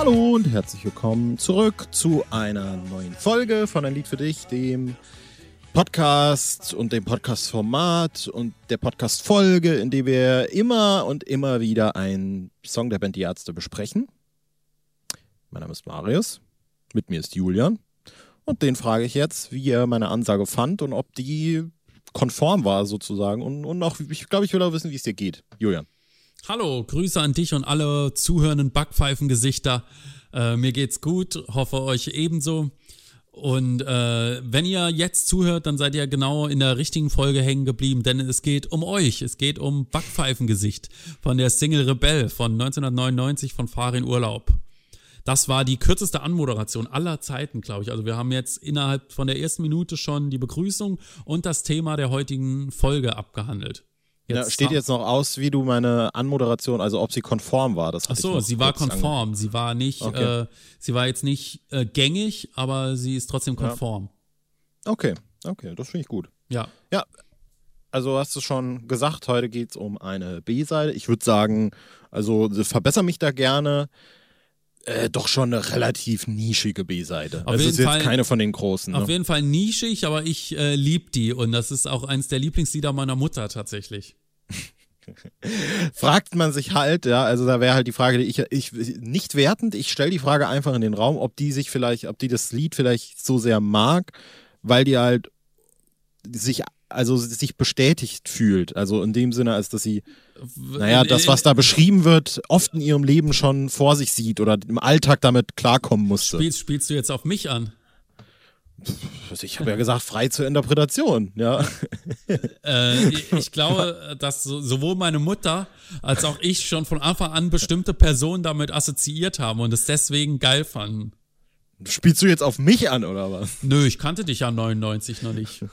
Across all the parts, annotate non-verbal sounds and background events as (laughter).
Hallo und herzlich willkommen zurück zu einer neuen Folge von Ein Lied für dich, dem Podcast und dem Podcast-Format und der Podcast-Folge, in dem wir immer und immer wieder einen Song der Band Die Ärzte besprechen. Mein Name ist Marius, mit mir ist Julian und den frage ich jetzt, wie er meine Ansage fand und ob die konform war sozusagen und, und auch, ich glaube, ich will auch wissen, wie es dir geht. Julian. Hallo, Grüße an dich und alle zuhörenden Backpfeifengesichter. Äh, mir geht's gut, hoffe euch ebenso. Und äh, wenn ihr jetzt zuhört, dann seid ihr genau in der richtigen Folge hängen geblieben, denn es geht um euch. Es geht um Backpfeifengesicht von der Single Rebell von 1999 von Farin Urlaub. Das war die kürzeste Anmoderation aller Zeiten, glaube ich. Also wir haben jetzt innerhalb von der ersten Minute schon die Begrüßung und das Thema der heutigen Folge abgehandelt. Jetzt ja, steht jetzt noch aus, wie du meine Anmoderation, also ob sie konform war. Das Ach so, sie war konform. Sie war nicht, okay. äh, sie war jetzt nicht äh, gängig, aber sie ist trotzdem konform. Ja. Okay, okay, das finde ich gut. Ja. Ja, also hast du schon gesagt, heute geht es um eine B-Seite. Ich würde sagen, also verbessere mich da gerne. Äh, doch schon eine relativ nischige B-Seite. Das ist jetzt Fall, keine von den großen. Ne? Auf jeden Fall nischig, aber ich äh, liebe die und das ist auch eins der Lieblingslieder meiner Mutter tatsächlich. Fragt man sich halt, ja, also da wäre halt die Frage, die ich, ich nicht wertend, ich stelle die Frage einfach in den Raum, ob die sich vielleicht, ob die das Lied vielleicht so sehr mag, weil die halt sich also sich bestätigt fühlt. Also in dem Sinne, als dass sie, naja, das, was da beschrieben wird, oft in ihrem Leben schon vor sich sieht oder im Alltag damit klarkommen musste. Spielst, spielst du jetzt auf mich an? Ich habe ja gesagt, frei zur Interpretation, ja. Äh, ich glaube, dass sowohl meine Mutter als auch ich schon von Anfang an bestimmte Personen damit assoziiert haben und es deswegen geil fanden. Spielst du jetzt auf mich an, oder was? Nö, ich kannte dich ja 99 noch nicht.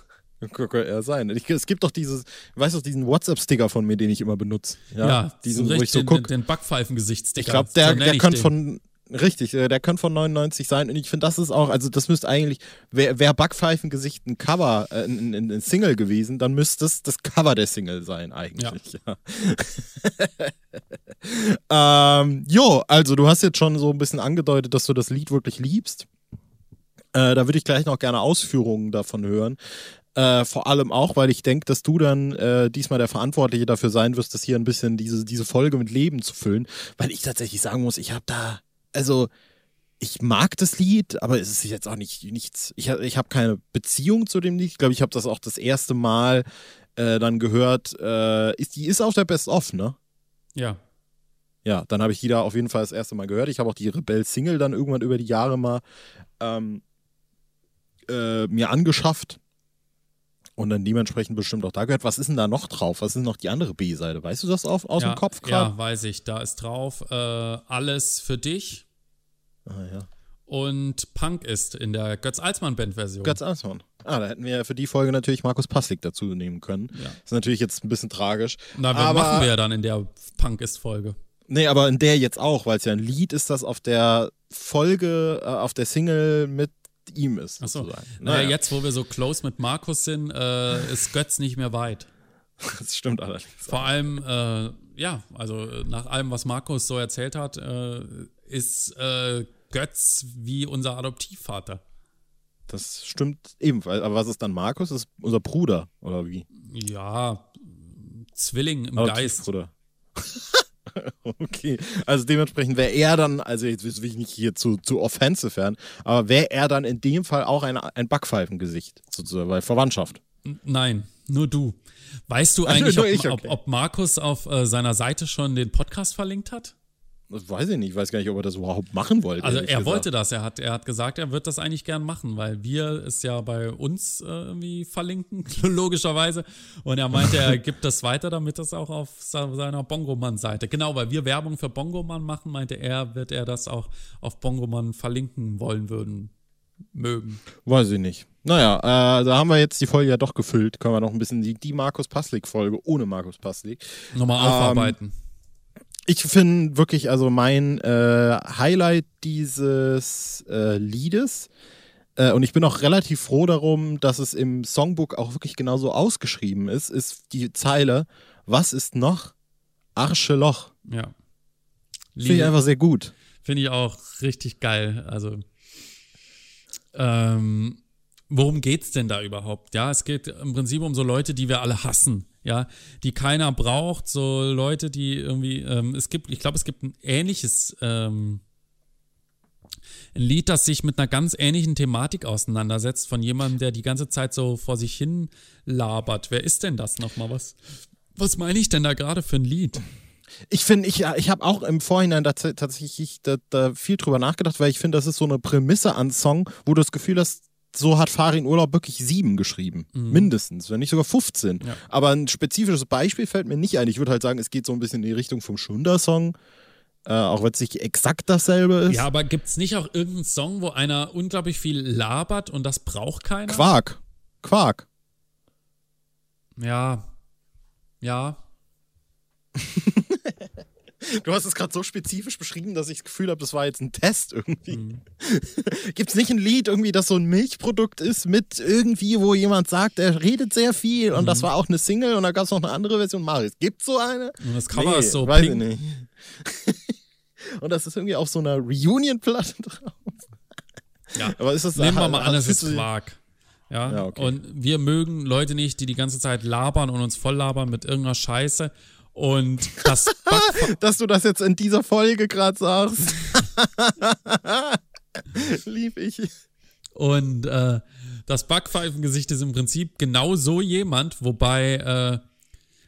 Könnte eher sein. Ich, es gibt doch dieses, weißt du, diesen WhatsApp-Sticker von mir, den ich immer benutze. Ja, ja diesen, wo ich so guck. Den, den Backpfeifengesichtsticker. Ich glaube, der, so der könnte von, richtig, äh, der könnte von 99 sein. Und ich finde, das ist auch, also das müsste eigentlich, wäre wär Backpfeifengesicht ein Cover, äh, ein, ein, ein, Single gewesen, dann müsste es das Cover der Single sein, eigentlich. Ja. ja. (laughs) ähm, jo, also du hast jetzt schon so ein bisschen angedeutet, dass du das Lied wirklich liebst. Äh, da würde ich gleich noch gerne Ausführungen davon hören. Äh, vor allem auch, weil ich denke, dass du dann äh, diesmal der Verantwortliche dafür sein wirst, das hier ein bisschen diese, diese Folge mit Leben zu füllen. Weil ich tatsächlich sagen muss, ich habe da, also ich mag das Lied, aber es ist jetzt auch nicht nichts. Ich, ich habe keine Beziehung zu dem Lied. Ich glaube, ich habe das auch das erste Mal äh, dann gehört. Äh, ist, die ist auf der Best of, ne? Ja. Ja, dann habe ich die da auf jeden Fall das erste Mal gehört. Ich habe auch die Rebell-Single dann irgendwann über die Jahre mal ähm, äh, mir angeschafft und dann dementsprechend bestimmt auch da gehört. Was ist denn da noch drauf? Was ist noch die andere B-Seite? Weißt du das auf, aus ja, dem Kopf gerade? Ja, weiß ich. Da ist drauf äh, Alles für dich. Ah, ja. Und Punk ist in der Götz-Alsmann-Band-Version. Götz-Alsmann. Ah, da hätten wir für die Folge natürlich Markus Passig dazu nehmen können. Ja. Ist natürlich jetzt ein bisschen tragisch. Na, aber, machen wir ja dann in der Punk ist-Folge. Nee, aber in der jetzt auch, weil es ja ein Lied ist, das auf der Folge, äh, auf der Single mit ihm ist. Achso. Naja, naja, jetzt, wo wir so close mit Markus sind, äh, ist Götz nicht mehr weit. (laughs) Das stimmt allerdings. Vor allem, äh, ja, also nach allem, was Markus so erzählt hat, äh, ist äh, Götz wie unser Adoptivvater. Das stimmt ebenfalls. Aber was ist dann Markus? Das ist unser Bruder, oder wie? Ja, Zwilling im Geist. Bruder. (laughs) Okay, also dementsprechend wäre er dann, also jetzt will ich nicht hier zu, zu offensive werden, aber wäre er dann in dem Fall auch ein, ein Backpfeifengesicht, sozusagen, weil Verwandtschaft. Nein, nur du. Weißt du (laughs) eigentlich, ob, ich, okay. ob, ob, Markus auf äh, seiner Seite schon den Podcast verlinkt hat? Das weiß ich nicht. Ich weiß gar nicht, ob er das überhaupt machen wollte. Also er gesagt. wollte das. Er hat, er hat gesagt, er wird das eigentlich gern machen, weil wir es ja bei uns äh, irgendwie verlinken, (laughs) logischerweise. Und er meinte, er (laughs) gibt das weiter, damit das auch auf seiner Bongoman-Seite. Genau, weil wir Werbung für Bongoman machen, meinte er, wird er das auch auf Bongoman verlinken wollen würden, mögen. Weiß ich nicht. Naja, äh, da haben wir jetzt die Folge ja doch gefüllt. Können wir noch ein bisschen die, die Markus Paslik-Folge ohne Markus Paslik nochmal aufarbeiten. Ähm, ich finde wirklich, also mein äh, Highlight dieses äh, Liedes, äh, und ich bin auch relativ froh darum, dass es im Songbook auch wirklich genauso ausgeschrieben ist, ist die Zeile, was ist noch? Arscheloch. Ja. Finde ich einfach sehr gut. Finde ich auch richtig geil. Also, ähm, worum geht's denn da überhaupt? Ja, es geht im Prinzip um so Leute, die wir alle hassen. Ja, die keiner braucht, so Leute, die irgendwie, ähm, es gibt, ich glaube, es gibt ein ähnliches, ähm, ein Lied, das sich mit einer ganz ähnlichen Thematik auseinandersetzt, von jemandem, der die ganze Zeit so vor sich hin labert. Wer ist denn das nochmal? Was, was meine ich denn da gerade für ein Lied? Ich finde, ich, ich habe auch im Vorhinein tatsächlich da, da viel drüber nachgedacht, weil ich finde, das ist so eine Prämisse an Song, wo du das Gefühl hast, so hat Farin Urlaub wirklich sieben geschrieben. Mhm. Mindestens, wenn nicht sogar 15. Ja. Aber ein spezifisches Beispiel fällt mir nicht ein. Ich würde halt sagen, es geht so ein bisschen in die Richtung vom Schunder-Song. Äh, auch wenn es nicht exakt dasselbe ist. Ja, aber gibt es nicht auch irgendeinen Song, wo einer unglaublich viel labert und das braucht keiner? Quark. Quark. Ja. Ja. (laughs) Du hast es gerade so spezifisch beschrieben, dass ich das Gefühl habe, das war jetzt ein Test irgendwie. Mhm. (laughs) Gibt es nicht ein Lied irgendwie, das so ein Milchprodukt ist mit irgendwie, wo jemand sagt, er redet sehr viel und das mhm. war auch eine Single und da gab es noch eine andere Version. Marius, gibt so eine? Und das Cover nee, ist so weiß pink. Ich nicht. (laughs) und das ist irgendwie auf so einer Reunion-Platte (laughs) drauf. Ja, aber ist das Nehmen wir mal an, es ist Quark. Ja, ja okay. und wir mögen Leute nicht, die die ganze Zeit labern und uns voll labern mit irgendeiner Scheiße und das (laughs) Dass du das jetzt in dieser Folge gerade sagst. (laughs) Lieb ich. Und äh, das Backpfeifengesicht ist im Prinzip genau so jemand, wobei äh,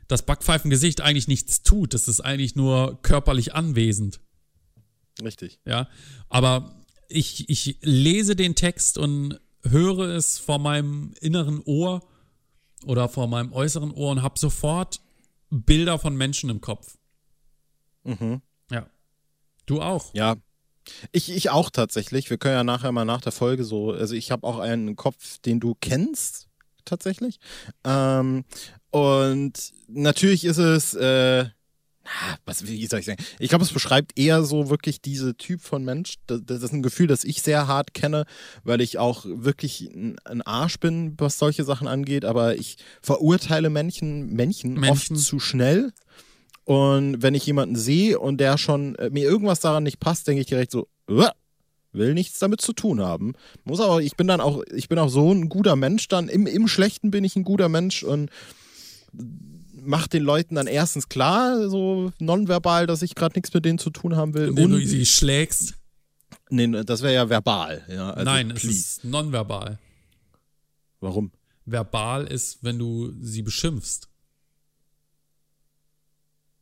das Backpfeifengesicht eigentlich nichts tut. Das ist eigentlich nur körperlich anwesend. Richtig. Ja. Aber ich, ich lese den Text und höre es vor meinem inneren Ohr oder vor meinem äußeren Ohr und habe sofort Bilder von Menschen im Kopf. Mhm. Ja. Du auch. Ja. Ich, ich auch tatsächlich. Wir können ja nachher mal nach der Folge so, also ich habe auch einen Kopf, den du kennst, tatsächlich. Ähm, und natürlich ist es, äh, was, wie soll ich sagen? Ich glaube, es beschreibt eher so wirklich diese Typ von Mensch. Das, das, ist ein Gefühl, das ich sehr hart kenne, weil ich auch wirklich ein Arsch bin, was solche Sachen angeht. Aber ich verurteile Männchen, Männchen, Männchen. oft zu schnell. Und wenn ich jemanden sehe und der schon äh, mir irgendwas daran nicht passt, denke ich direkt so, will nichts damit zu tun haben. Muss aber, ich bin dann auch, ich bin auch so ein guter Mensch dann. Im, im Schlechten bin ich ein guter Mensch und macht den Leuten dann erstens klar, so nonverbal, dass ich gerade nichts mit denen zu tun haben will. Indem du sie schlägst. Nee, das wäre ja verbal. Ja, also Nein, please. es ist nonverbal. Warum? Verbal ist, wenn du sie beschimpfst.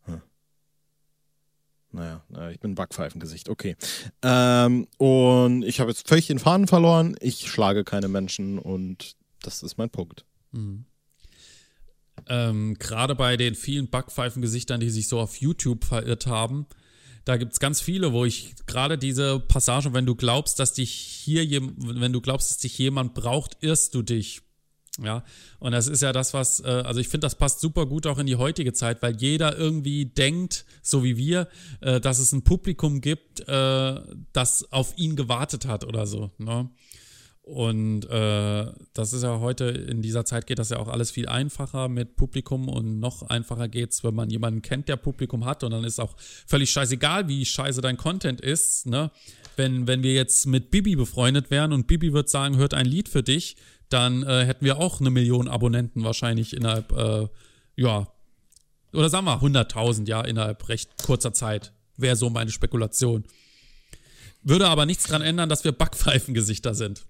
Hm. Naja, ich bin Backpfeifengesicht, okay. Ähm, und ich habe jetzt völlig den Faden verloren. Ich schlage keine Menschen und das ist mein Punkt. Mhm ähm, gerade bei den vielen Backpfeifengesichtern, die sich so auf YouTube verirrt haben, da gibt es ganz viele, wo ich gerade diese Passage, wenn du glaubst, dass dich hier, wenn du glaubst, dass dich jemand braucht, irrst du dich. Ja, und das ist ja das, was, äh, also ich finde, das passt super gut auch in die heutige Zeit, weil jeder irgendwie denkt, so wie wir, äh, dass es ein Publikum gibt, äh, das auf ihn gewartet hat oder so. Ne? Und äh, das ist ja heute, in dieser Zeit geht das ja auch alles viel einfacher mit Publikum und noch einfacher geht's, wenn man jemanden kennt, der Publikum hat und dann ist auch völlig scheißegal, wie scheiße dein Content ist. Ne? Wenn, wenn wir jetzt mit Bibi befreundet wären und Bibi wird sagen, hört ein Lied für dich, dann äh, hätten wir auch eine Million Abonnenten wahrscheinlich innerhalb, äh, ja, oder sagen wir 100.000, ja, innerhalb recht kurzer Zeit. Wäre so meine Spekulation. Würde aber nichts daran ändern, dass wir Backpfeifengesichter sind.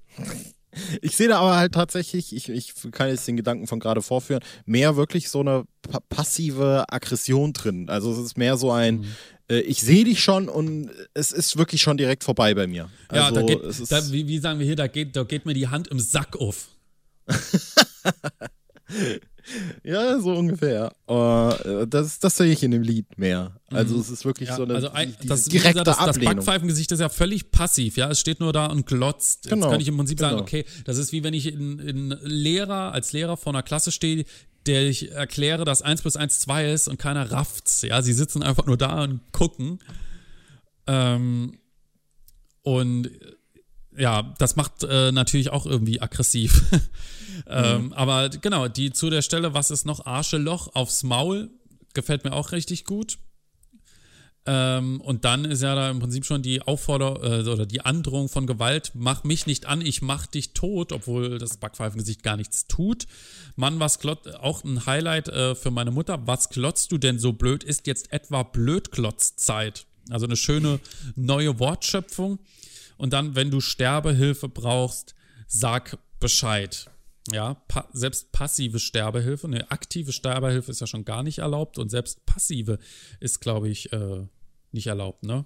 Ich sehe da aber halt tatsächlich, ich, ich kann jetzt den Gedanken von gerade vorführen, mehr wirklich so eine pa passive Aggression drin. Also es ist mehr so ein, mhm. äh, ich sehe dich schon und es ist wirklich schon direkt vorbei bei mir. Also, ja, da geht, da, wie, wie, sagen wir hier, da geht, da geht mir die Hand im Sack auf. (laughs) (laughs) Ja, so ungefähr. Uh, das, das sehe ich in dem Lied mehr. Also mhm. es ist wirklich ja, so eine also ein, das, direkte gesagt, das, das Backpfeifengesicht ist ja völlig passiv, ja. Es steht nur da und glotzt. Jetzt genau, kann ich im Prinzip genau. sagen, okay, das ist wie wenn ich in, in Lehrer, als Lehrer vor einer Klasse stehe, der ich erkläre, dass 1 plus 1 2 ist und keiner rafft's. Ja, sie sitzen einfach nur da und gucken. Ähm, und ja, das macht äh, natürlich auch irgendwie aggressiv. (laughs) Ähm, mhm. Aber genau, die zu der Stelle, was ist noch? Arscheloch aufs Maul, gefällt mir auch richtig gut. Ähm, und dann ist ja da im Prinzip schon die Aufforderung äh, oder die Androhung von Gewalt, mach mich nicht an, ich mach dich tot, obwohl das Backpfeifengesicht gar nichts tut. Mann, was klotzt, auch ein Highlight äh, für meine Mutter, was klotzt du denn so blöd? Ist jetzt etwa Blödklotzzeit? Also eine schöne neue Wortschöpfung. Und dann, wenn du Sterbehilfe brauchst, sag Bescheid. Ja, pa selbst passive Sterbehilfe, eine aktive Sterbehilfe ist ja schon gar nicht erlaubt und selbst passive ist, glaube ich, äh, nicht erlaubt, ne?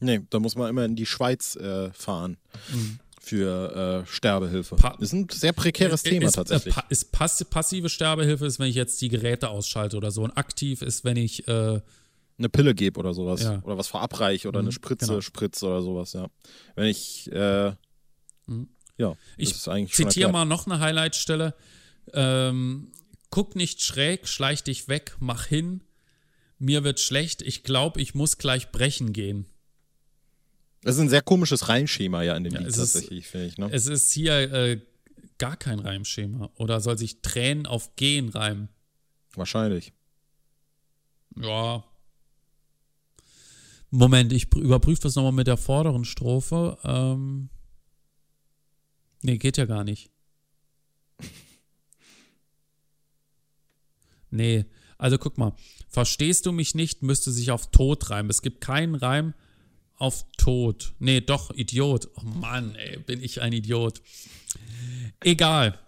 Nee, da muss man immer in die Schweiz äh, fahren Mhm. für äh, Sterbehilfe. Pa- ist ein sehr prekäres Thema ist, tatsächlich. Äh, pa ist pass passive Sterbehilfe ist, wenn ich jetzt die Geräte ausschalte oder so. Und aktiv ist, wenn ich äh, eine Pille gebe oder sowas. Ja. Oder was verabreiche oder Mhm, eine Spritze genau. spritze oder sowas, ja. Wenn ich, äh, Mhm. ja, Ich das ist eigentlich schon zitiere mal noch eine Highlightstelle. Ähm, guck nicht schräg, schleich dich weg, mach hin. Mir wird schlecht, ich glaube, ich muss gleich brechen gehen. Das ist ein sehr komisches Reimschema ja in dem Ja, Lied es ist- tatsächlich, finde ich. Ne? Es ist hier äh, gar kein Reimschema. Oder soll sich Tränen auf Gehen reimen? Wahrscheinlich. Ja. Moment, ich pr- überprüfe das nochmal mit der vorderen Strophe. Ähm, nee, geht ja gar nicht. (laughs) Nee, also guck mal. Verstehst du mich nicht, müsste sich auf Tod reimen. Es gibt keinen Reim auf Tod. Nee, doch, Idiot. Oh Mann, ey, bin ich ein Idiot. Egal.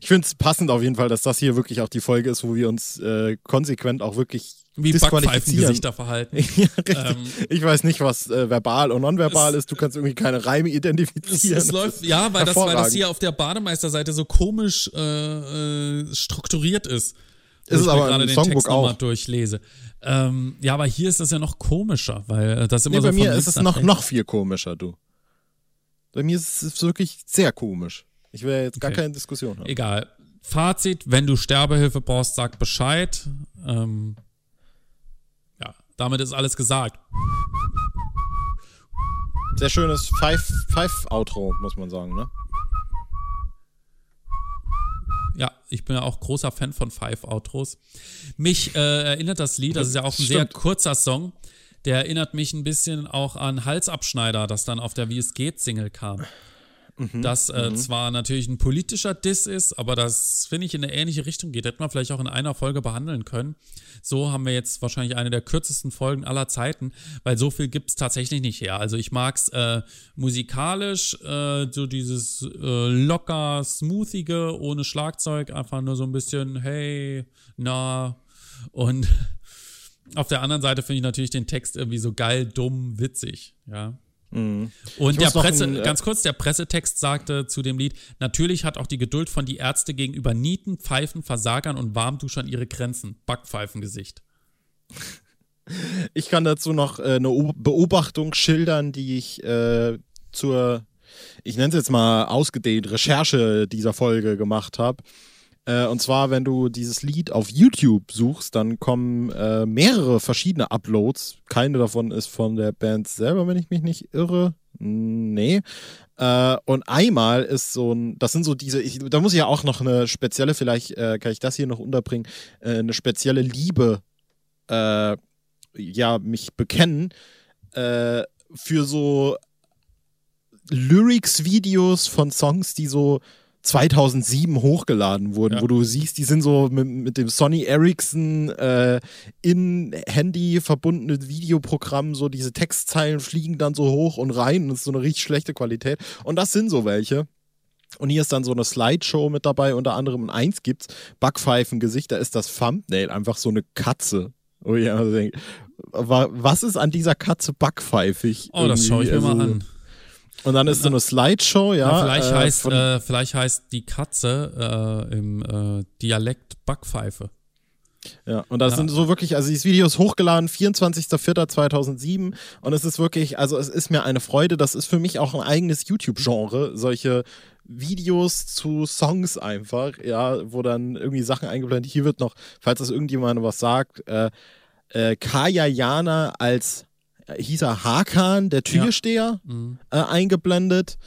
Ich finde es passend auf jeden Fall, dass das hier wirklich auch die Folge ist, wo wir uns äh, konsequent auch wirklich Wie. Backpfeifengesichter verhalten. (laughs) ja. Ähm, ich weiß nicht, was äh, verbal und nonverbal Es- ist. Du kannst irgendwie keine Reime Es, identifizieren. es läuft, ja, weil das, weil das hier auf der Bademeisterseite so komisch äh, äh, strukturiert ist. Ist es aber gerade den Songbook Text auch. durchlese. Ähm, ja, aber hier ist das ja noch komischer, weil äh, das immer Nee, so bei mir ist es noch, noch viel komischer, du. Bei mir ist es wirklich sehr komisch. Ich will jetzt gar Okay. keine Diskussion haben. Egal. Fazit, wenn du Sterbehilfe brauchst, sag Bescheid. Ähm, ja, damit ist alles gesagt. Sehr schönes Five- Five-Outro, muss man sagen, ne? Ja, ich bin ja auch großer Fan von Five-Outros. Mich äh, erinnert das Lied, das ist ja auch ein sehr Stimmt. kurzer Song, der erinnert mich ein bisschen auch an Halsabschneider, das dann auf der Wie es geht Single kam. Mhm, Das äh, zwar natürlich ein politischer Diss ist, aber das finde ich in eine ähnliche Richtung geht. Hätten wir vielleicht auch in einer Folge behandeln können. So haben wir jetzt wahrscheinlich eine der kürzesten Folgen aller Zeiten, weil so viel gibt es tatsächlich nicht her. Also ich mag's äh, musikalisch, äh, so dieses äh, locker, smoothige, ohne Schlagzeug, einfach nur so ein bisschen, hey, na, und (laughs) auf der anderen Seite finde ich natürlich den Text irgendwie so geil, dumm, witzig, ja. Und Ich der Presse, ein, äh, ganz kurz, der Pressetext sagte zu dem Lied, natürlich hat auch die Geduld von die Ärzte gegenüber Nieten, Pfeifen, Versagern und Warmduschern ihre Grenzen. Backpfeifengesicht. Ich kann dazu noch äh, eine O- Beobachtung schildern, die ich äh, zur, ich nenne es jetzt mal ausgedehnt, Recherche dieser Folge gemacht habe. Äh, und zwar, wenn du dieses Lied auf YouTube suchst, dann kommen äh, mehrere verschiedene Uploads. Keine davon ist von der Band selber, wenn ich mich nicht irre. Nee. Äh, und einmal ist so ein, das sind so diese, ich, da muss ich ja auch noch eine spezielle, vielleicht äh, kann ich das hier noch unterbringen, äh, eine spezielle Liebe ja, mich bekennen für so Lyrics-Videos von Songs, die so 2007 hochgeladen wurden, Ja. wo du siehst, die sind so mit, mit dem Sony Ericsson äh, in Handy verbundene Videoprogramm, so diese Textzeilen fliegen dann so hoch und rein und es ist so eine richtig schlechte Qualität. Und das sind so welche. Und hier ist dann so eine Slideshow mit dabei, unter anderem und eins gibt's, Backpfeifengesicht, da ist das Thumbnail einfach so eine Katze. Denke, wa- was ist an dieser Katze backpfeifig? Oh, das schaue ich mir irgendwie? mal Also, an. Und dann ist so eine Slideshow, ja. Na, vielleicht, äh, heißt, äh, vielleicht heißt die Katze äh, im äh, Dialekt Backpfeife. Ja, und das Ja. sind so wirklich, also dieses Video ist hochgeladen, 24.04.2007 und es ist wirklich, also es ist mir eine Freude, das ist für mich auch ein eigenes YouTube-Genre, solche Videos zu Songs einfach, ja, wo dann irgendwie Sachen eingeblendet, hier wird noch, falls das irgendjemand was sagt, äh, äh, Kaya Jana als, hieß er Hakan, der Türsteher, Mhm. äh, eingeblendet,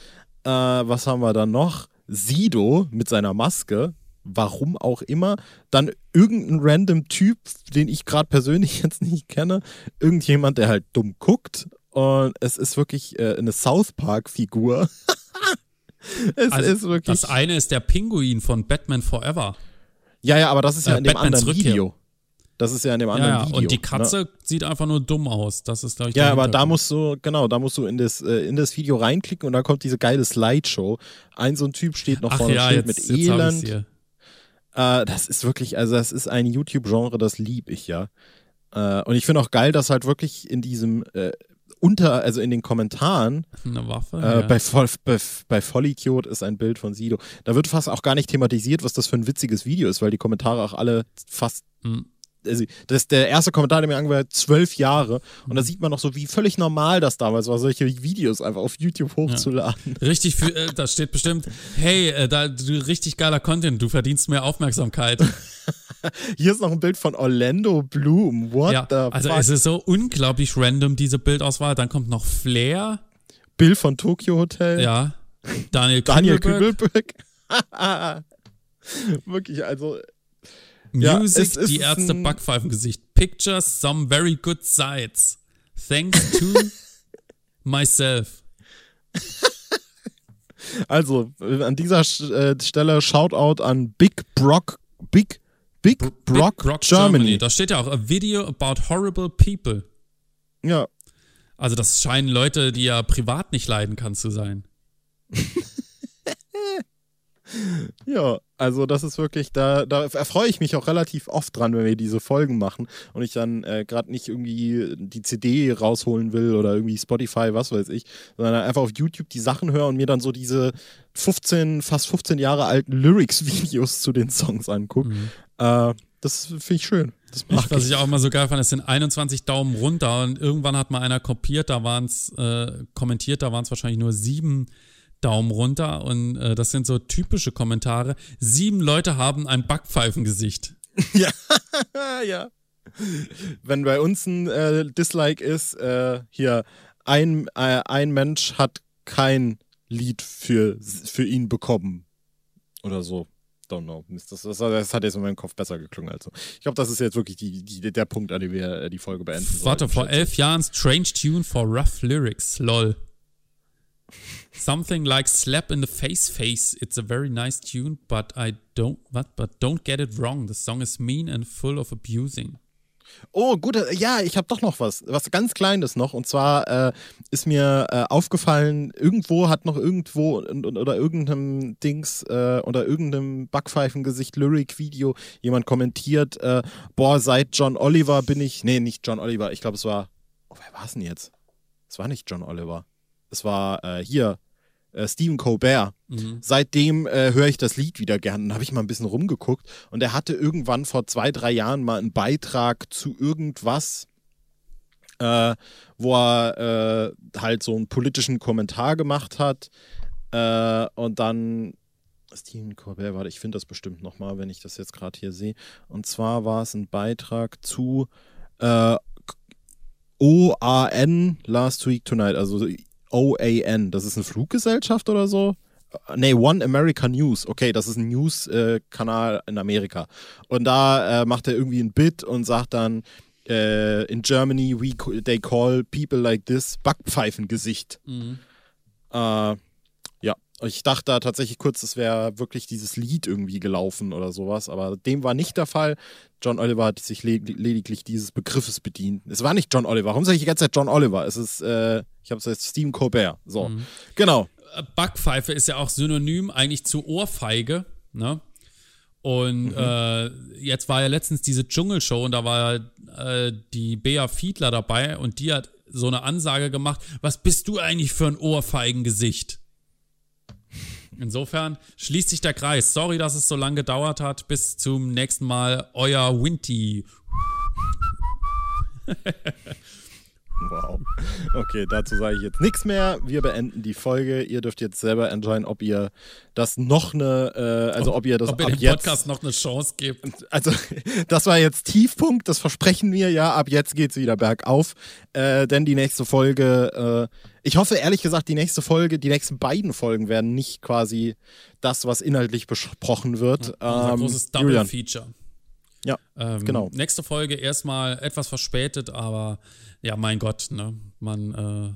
äh, was haben wir dann noch? Sido mit seiner Maske, warum auch immer. Dann irgendein random Typ, den ich gerade persönlich (laughs) jetzt nicht kenne. Irgendjemand, der halt dumm guckt. Und es ist wirklich äh, eine South Park-Figur. (laughs) es also ist wirklich. Das eine ist der Pinguin von Batman Forever. Ja, ja, aber das ist ja, ja in dem Batmans anderen Rückkehr. Video. Das ist ja in dem anderen ja, ja. Video. Und die ne? Katze ne? sieht einfach nur dumm aus. Das ist, glaube ich, Ja, aber da musst du, genau, da musst du in das, äh, in das Video reinklicken und da kommt diese geile Slideshow. Ein so ein Typ steht noch Ach vorne ja, jetzt, mit jetzt Elend. Äh, das ist wirklich, also das ist ein YouTube-Genre, das lieb ich ja. Äh, und ich finde auch geil, dass halt wirklich in diesem äh, unter, also in den Kommentaren, eine Waffe, äh, ja. bei, bei, bei Vollidiot ist ein Bild von Sido. Da wird fast auch gar nicht thematisiert, was das für ein witziges Video ist, weil die Kommentare auch alle fast mhm also das ist der erste Kommentar, der mir angehört, zwölf Jahre. Und da sieht man noch so, wie völlig normal das damals war, solche Videos einfach auf YouTube hochzuladen. Ja. Richtig, für, äh, da steht bestimmt, hey, äh, da, du, richtig geiler Content, du verdienst mehr Aufmerksamkeit. (laughs) Hier ist noch ein Bild von Orlando Bloom. What ja, the Also fuck? es ist so unglaublich random, diese Bildauswahl. Dann kommt noch Flair. Bill von Tokyo Hotel. Ja. (laughs) Daniel Daniel Kübelberg. (laughs) Wirklich, also Music, ja, die Ärzte Backpfeifengesicht. Pictures, some very good sights. Thanks to (laughs) myself. Also, an dieser äh, Stelle Shoutout an Big Brock, Big, Big Brock, Big Brock Germany. Germany. Da steht ja auch, a video about horrible people. Ja. Also, das scheinen Leute, die ja privat nicht leiden kann, zu sein. (laughs) Ja, also das ist wirklich, da, da erfreue ich mich auch relativ oft dran, wenn wir diese Folgen machen und ich dann äh, gerade nicht irgendwie die CD rausholen will oder irgendwie Spotify, was weiß ich, sondern einfach auf YouTube die Sachen höre und mir dann so diese 15, fast 15 Jahre alten Lyrics-Videos zu den Songs angucke. Mhm. Äh, das finde ich schön. Das mag ich, was ich auch immer so geil fand, es sind 21 Daumen runter und irgendwann hat mal einer kopiert, da waren es, äh, kommentiert, da waren es wahrscheinlich nur sieben Daumen runter und äh, das sind so typische Kommentare. Sieben Leute haben ein Backpfeifengesicht. (laughs) ja, (laughs) ja. Wenn bei uns ein äh, Dislike ist, äh, hier, ein, äh, ein Mensch hat kein Lied für, für ihn bekommen. Oder so. Don't know. Das, das, das hat jetzt in meinem Kopf besser geklungen. Also. Ich glaube, das ist jetzt wirklich die, die, der Punkt, an dem wir äh, die Folge beenden. Warte, vor elf Jahren Strange Tune for Rough Lyrics. Lol. Something like slap in the face face. It's a very nice tune, but I don't what but don't get it wrong. The song is mean and full of abusing. Oh, gut, ja, ich habe doch noch was, was ganz Kleines noch. Und zwar äh, ist mir äh, aufgefallen, irgendwo hat noch irgendwo oder irgendeinem Dings äh, oder irgendeinem Backpfeifengesicht Lyric-Video jemand kommentiert, äh, boah, seit John Oliver bin ich, nee, nicht John Oliver, ich glaube, es war, oh, wer war es denn jetzt? Es war nicht John Oliver es war äh, hier äh, Stephen Colbert. Mhm. Seitdem äh, höre ich das Lied wieder gern. Dann habe ich mal ein bisschen rumgeguckt und er hatte irgendwann vor zwei, drei Jahren mal einen Beitrag zu irgendwas, äh, wo er äh, halt so einen politischen Kommentar gemacht hat äh, und dann Stephen Colbert, warte, ich finde das bestimmt nochmal, wenn ich das jetzt gerade hier sehe. Und zwar war es ein Beitrag zu äh, OAN Last Week Tonight, also OAN. Das ist eine Fluggesellschaft oder so? Nee, One America News. Okay, das ist ein News-Kanal äh, in Amerika. Und da äh, macht er irgendwie ein Bit und sagt dann, äh, in Germany, we, they call people like this Backpfeifengesicht. Mhm. Äh, ich dachte da tatsächlich kurz, es wäre wirklich dieses Lied irgendwie gelaufen oder sowas, aber dem war nicht der Fall. John Oliver hat sich lediglich dieses Begriffes bedient. Es war nicht John Oliver. Warum sage ich die ganze Zeit John Oliver? Es ist, äh, ich habe es jetzt Stephen Colbert. So, mhm. genau. Äh, Backpfeife ist ja auch synonym eigentlich zu Ohrfeige, ne? Und mhm. äh, jetzt war ja letztens diese Dschungelshow und da war äh, die Bea Fiedler dabei und die hat so eine Ansage gemacht: Was bist du eigentlich für ein Ohrfeigengesicht? Insofern schließt sich der Kreis. Sorry, dass es so lange gedauert hat. Bis zum nächsten Mal. Euer Winty. (laughs) wow. Okay, dazu sage ich jetzt nichts mehr. Wir beenden die Folge. Ihr dürft jetzt selber entscheiden, ob ihr das noch eine, äh, also ob, ob, ihr das ob ihr ab dem jetzt, Podcast noch eine Chance gebt. Also (laughs) das war jetzt Tiefpunkt, das versprechen wir ja. Ab jetzt geht es wieder bergauf, äh, denn die nächste Folge äh, Ich hoffe ehrlich gesagt, die nächste Folge, die nächsten beiden Folgen werden nicht quasi das, was inhaltlich besprochen wird. Ja, unser Ähm, großes Double. Feature. Ja, Ähm, genau. Nächste Folge erstmal etwas verspätet, aber ja, mein Gott, ne? Man äh,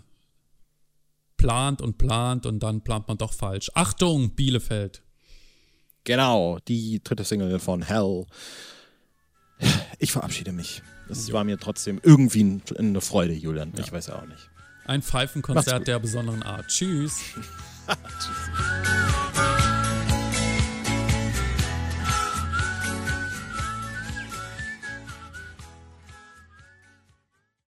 plant und plant und dann plant man doch falsch. Achtung, Bielefeld. Genau, die dritte Single von Hell. Ich verabschiede mich. Es war mir trotzdem irgendwie ein- eine Freude, Julian. Ich weiß ja auch nicht. Ein Pfeifenkonzert der besonderen Art. Tschüss. (laughs) (laughs) Tschüss.